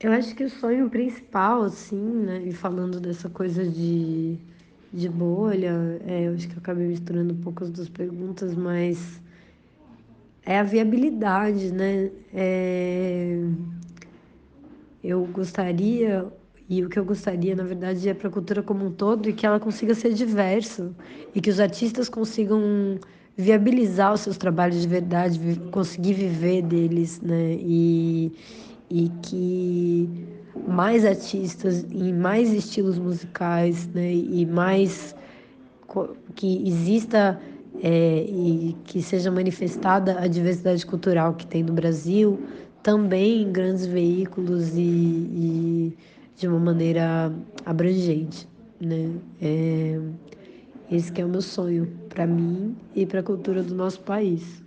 Eu acho que o sonho principal, assim, né, e falando dessa coisa de, de bolha, é, eu acho que eu acabei misturando um pouco as duas perguntas, mas é a viabilidade, né? É, eu gostaria, e o que eu gostaria, na verdade, é para a cultura como um todo, e que ela consiga ser diversa, e que os artistas consigam viabilizar os seus trabalhos de verdade, conseguir viver deles, né? E, e que mais artistas em mais estilos musicais, né? E mais que exista é, e que seja manifestada a diversidade cultural que tem no Brasil, também em grandes veículos e, e de uma maneira abrangente, né? É, esse que é o meu sonho para mim e para a cultura do nosso país.